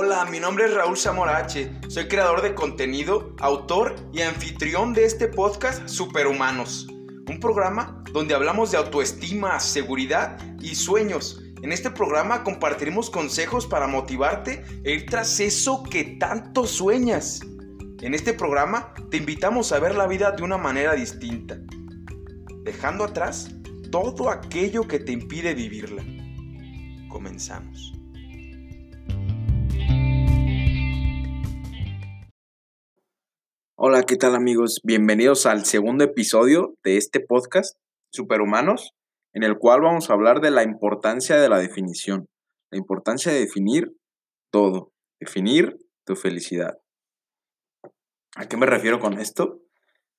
Hola, mi nombre es Raúl Zamorache, soy creador de contenido, autor y anfitrión de este podcast Superhumanos, un programa donde hablamos de autoestima, seguridad y sueños. En este programa compartiremos consejos para motivarte e ir tras eso que tanto sueñas. En este programa te invitamos a ver la vida de una manera distinta, dejando atrás todo aquello que te impide vivirla. Comenzamos. Hola, ¿qué tal amigos? Bienvenidos al segundo episodio de este podcast, Superhumanos, en el cual vamos a hablar de la importancia de la definición, la importancia de definir todo, definir tu felicidad. ¿A qué me refiero con esto?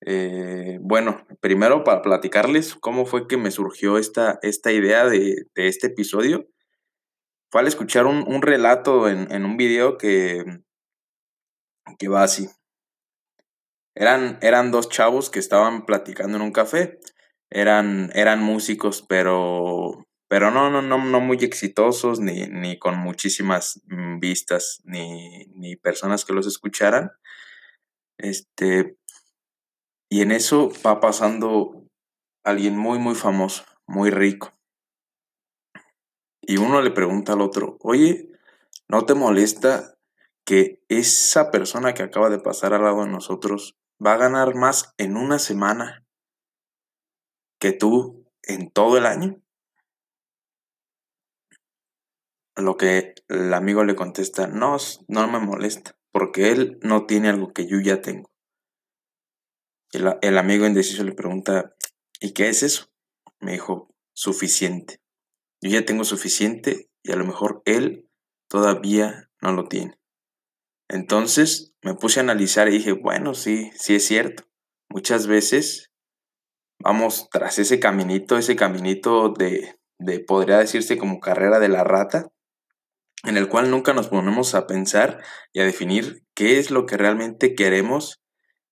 Eh, bueno, primero para platicarles cómo fue que me surgió esta, esta idea de, este episodio. Fue al escuchar un, relato en, en, un video que, que va así. Eran, eran dos chavos que estaban platicando en un café. Eran, eran músicos, pero, pero no, no, no, no muy exitosos, ni, ni con muchísimas mm, vistas, ni, ni personas que los escucharan. Este, y en eso va pasando alguien muy, muy famoso, muy rico. Y uno le pregunta al otro, oye, ¿no te molesta que esa persona que acaba de pasar al lado de nosotros va a ganar más en una semana que tú en todo el año? lo que el amigo le contesta, no, no me molesta, porque él no tiene algo que yo ya tengo. El, el amigo indeciso le pregunta, ¿y qué es eso? Me dijo, suficiente. Yo ya tengo suficiente y a lo mejor él todavía no lo tiene. Entonces me puse a analizar y dije, bueno, sí, sí es cierto. Muchas veces vamos tras ese caminito, ese caminito de, de, podría decirse como carrera de la rata, en el cual nunca nos ponemos a pensar y a definir qué es lo que realmente queremos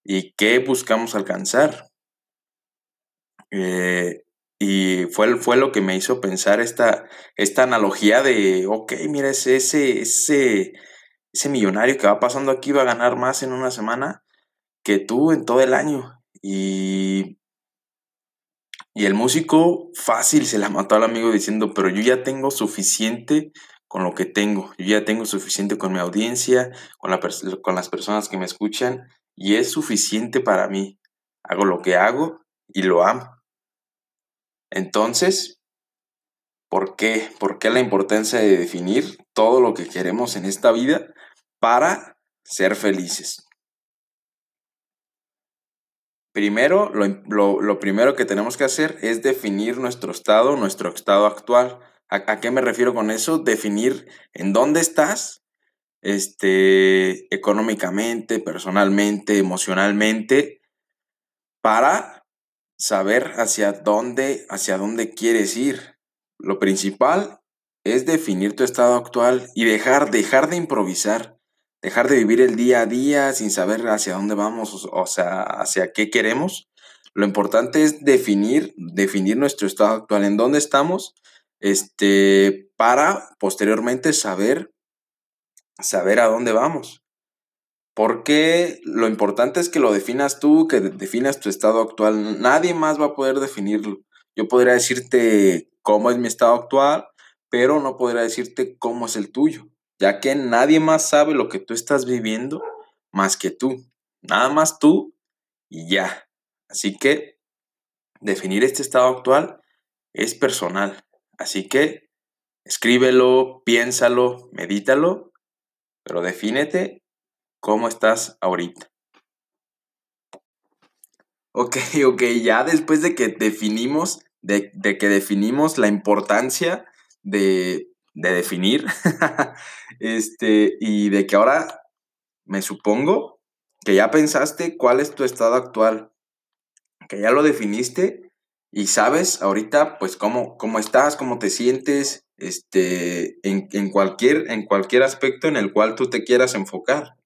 y qué buscamos alcanzar. Eh, y fue, fue lo que me hizo pensar esta, esta analogía de, ok, mira, ese, ese, ese millonario que va pasando aquí va a ganar más en una semana que tú en todo el año. Y, y el músico fácil se la mató al amigo diciendo, pero yo ya tengo suficiente con lo que tengo, yo ya tengo suficiente con mi audiencia, con, la, con las personas que me escuchan, y es suficiente para mí. Hago lo que hago y lo amo. Entonces, ¿por qué? ¿Por qué la importancia de definir todo lo que queremos en esta vida? Para ser felices. Primero, lo, primero que tenemos que hacer es definir nuestro estado, nuestro estado actual. ¿A, qué me refiero con eso? Definir en dónde estás, este, económicamente, personalmente, emocionalmente, para saber hacia dónde, hacia dónde quieres ir. Lo principal es definir tu estado actual y dejar, dejar de improvisar dejar de vivir el día a día sin saber hacia dónde vamos, o sea, hacia qué queremos. Lo importante es definir, definir nuestro estado actual, en dónde estamos, este, para posteriormente saber, saber a dónde vamos. Porque lo importante es que lo definas tú, que definas tu estado actual. Nadie más va a poder definirlo. Yo podría decirte cómo es mi estado actual, pero no podría decirte cómo es el tuyo ya que nadie más sabe lo que tú estás viviendo más que tú. Nada más tú y ya. Así que definir este estado actual es personal. Así que escríbelo, piénsalo, medítalo, pero defínete cómo estás ahorita. Ok, ok, ya después de que definimos, de, de que definimos la importancia de de definir, este, y de que ahora me supongo que ya pensaste cuál es tu estado actual, que ya lo definiste y sabes ahorita pues cómo, cómo estás, cómo te sientes, este, en, en, cualquier, en cualquier aspecto en el cual tú te quieras enfocar.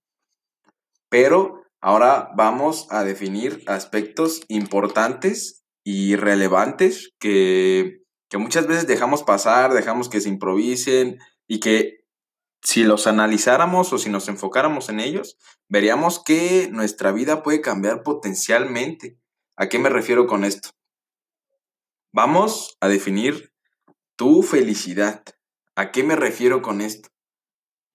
Pero ahora vamos a definir aspectos importantes y relevantes que que muchas veces dejamos pasar, dejamos que se improvisen y que si los analizáramos o si nos enfocáramos en ellos, veríamos que nuestra vida puede cambiar potencialmente. ¿A qué me refiero con esto? Vamos a definir tu felicidad. ¿A qué me refiero con esto?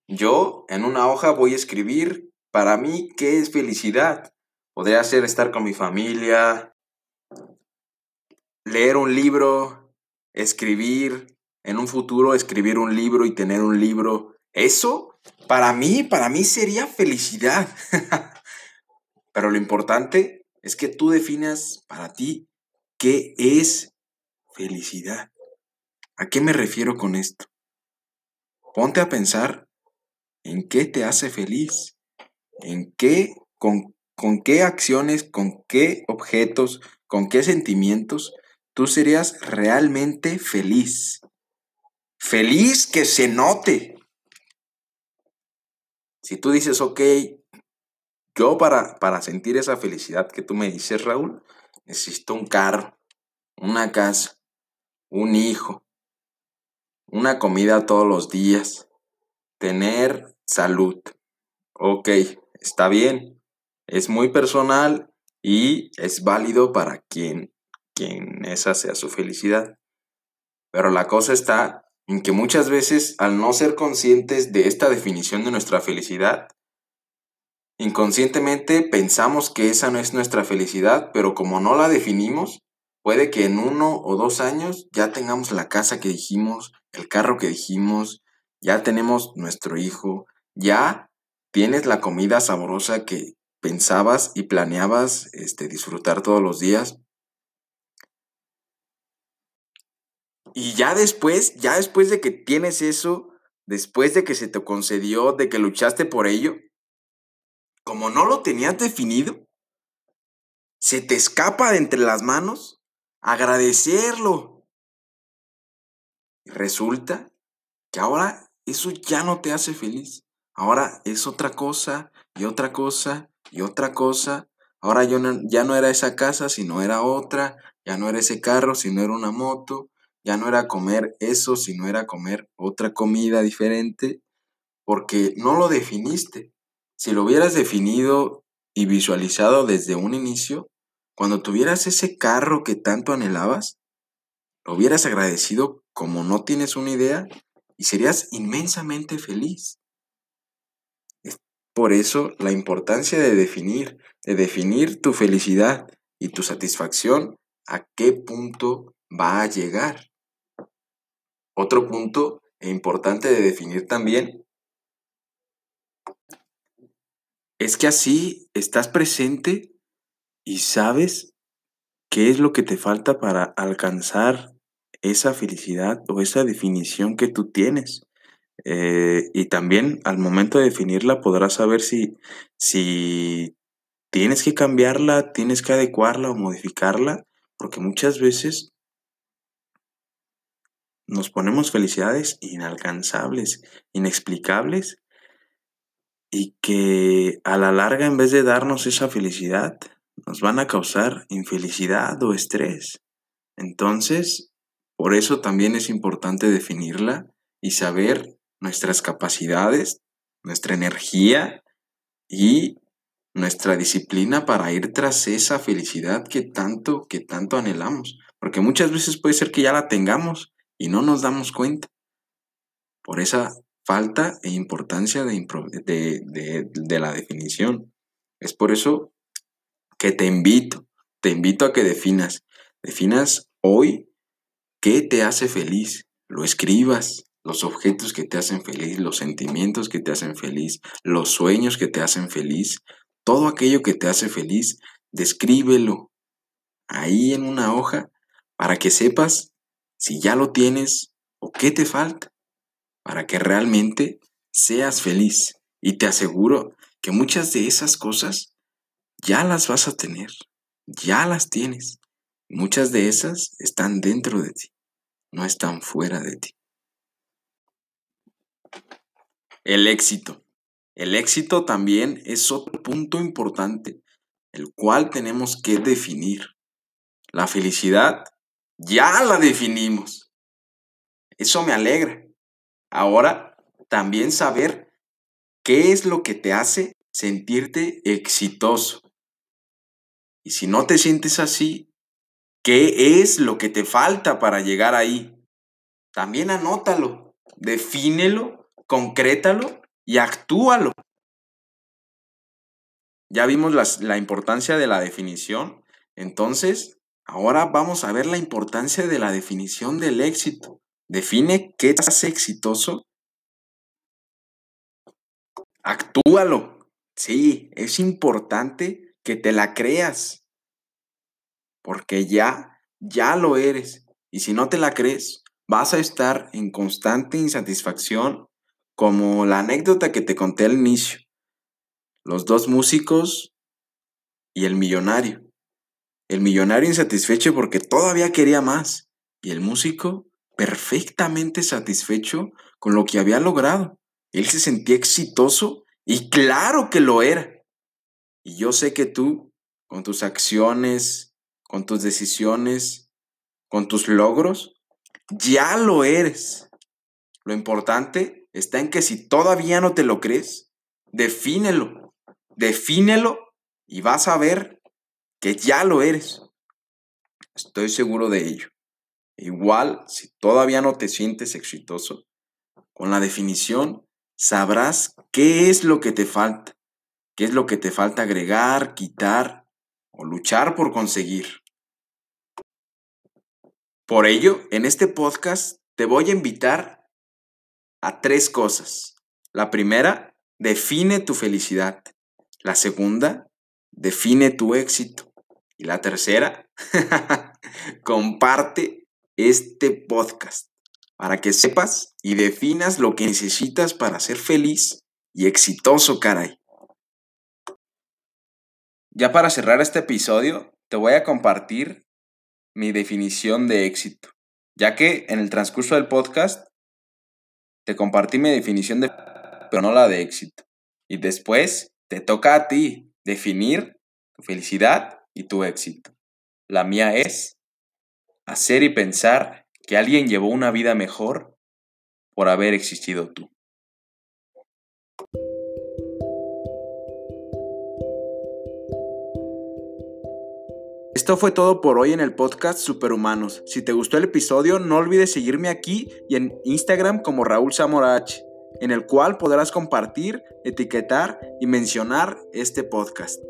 Yo en una hoja voy a escribir para mí qué es felicidad. Podría ser estar con mi familia, leer un libro, escribir, en un futuro escribir un libro y tener un libro. Eso, para mí, para mí sería felicidad. Pero lo importante es que tú definas para ti qué es felicidad. ¿A qué me refiero con esto? Ponte a pensar en qué te hace feliz, en qué, con, con qué acciones, con qué objetos, con qué sentimientos tú serías realmente feliz. Feliz que se note. Si tú dices, ok, yo para, para sentir esa felicidad que tú me dices, Raúl, necesito un carro, una casa, un hijo, una comida todos los días, tener salud. Ok, está bien, es muy personal y es válido para quien quien esa sea su felicidad. Pero la cosa está en que muchas veces al no ser conscientes de esta definición de nuestra felicidad, inconscientemente pensamos que esa no es nuestra felicidad, pero como no la definimos, puede que en uno o dos años ya tengamos la casa que dijimos, el carro que dijimos, ya tenemos nuestro hijo, ya tienes la comida sabrosa que pensabas y planeabas este, disfrutar todos los días, Y ya después, ya después de que tienes eso, después de que se te concedió, de que luchaste por ello, como no lo tenías definido, se te escapa de entre las manos agradecerlo. Y resulta que ahora eso ya no te hace feliz. Ahora es otra cosa y otra cosa y otra cosa. Ahora yo ya no era esa casa, sino era otra. Ya no era ese carro, sino era una moto ya no era comer eso, sino era comer otra comida diferente, porque no lo definiste. Si lo hubieras definido y visualizado desde un inicio, cuando tuvieras ese carro que tanto anhelabas, lo hubieras agradecido como no tienes una idea y serías inmensamente feliz. Es por eso la importancia de definir, de definir tu felicidad y tu satisfacción, a qué punto va a llegar. Otro punto importante de definir también es que así estás presente y sabes qué es lo que te falta para alcanzar esa felicidad o esa definición que tú tienes. Eh, y también al momento de definirla podrás saber si, si tienes que cambiarla, tienes que adecuarla o modificarla, porque muchas veces nos ponemos felicidades inalcanzables, inexplicables, y que a la larga, en vez de darnos esa felicidad, nos van a causar infelicidad o estrés. Entonces, por eso también es importante definirla y saber nuestras capacidades, nuestra energía y nuestra disciplina para ir tras esa felicidad que tanto, que tanto anhelamos. Porque muchas veces puede ser que ya la tengamos, y no nos damos cuenta por esa falta e importancia de, de, la definición. Es por eso que te invito, te invito a que definas, definas hoy qué te hace feliz, lo escribas, los objetos que te hacen feliz, los sentimientos que te hacen feliz, los sueños que te hacen feliz, todo aquello que te hace feliz, descríbelo ahí en una hoja para que sepas si ya lo tienes o qué te falta para que realmente seas feliz. Y te aseguro que muchas de esas cosas ya las vas a tener, ya las tienes. Muchas de esas están dentro de ti, no están fuera de ti. El éxito. El éxito también es otro punto importante, el cual tenemos que definir. La felicidad ya la definimos. Eso me alegra. Ahora también saber qué es lo que te hace sentirte exitoso. Y si no te sientes así, ¿qué es lo que te falta para llegar ahí? También anótalo, defínelo, concrétalo y actúalo. Ya vimos la importancia de la definición, entonces ahora vamos a ver la importancia de la definición del éxito. Define qué te hace exitoso. Actúalo. Sí, es importante que te la creas. Porque ya, ya lo eres. Y si no te la crees, vas a estar en constante insatisfacción, como la anécdota que te conté al inicio. Los dos músicos y el millonario. El millonario insatisfecho porque todavía quería más. Y el músico perfectamente satisfecho con lo que había logrado. Él se sentía exitoso y claro que lo era. Y yo sé que tú, con tus acciones, con tus decisiones, con tus logros, ya lo eres. Lo importante está en que si todavía no te lo crees, defínelo, defínelo y vas a ver que ya lo eres. Estoy seguro de ello. Igual, si todavía no te sientes exitoso, con la definición sabrás qué es lo que te falta, qué es lo que te falta agregar, quitar o luchar por conseguir. Por ello, en este podcast te voy a invitar a tres cosas. La primera, define tu felicidad. La segunda, define tu éxito. Y la tercera, comparte este podcast para que sepas y definas lo que necesitas para ser feliz y exitoso, caray. Ya para cerrar este episodio, te voy a compartir mi definición de éxito, ya que en el transcurso del podcast te compartí mi definición de pero no la de éxito. Y después te toca a ti definir tu felicidad y tu éxito. La mía es hacer y pensar que alguien llevó una vida mejor por haber existido tú. Esto fue todo por hoy en el podcast Superhumanos. Si te gustó el episodio, no olvides seguirme aquí y en Instagram como Raúl Zamorach, en el cual podrás compartir, etiquetar y mencionar este podcast.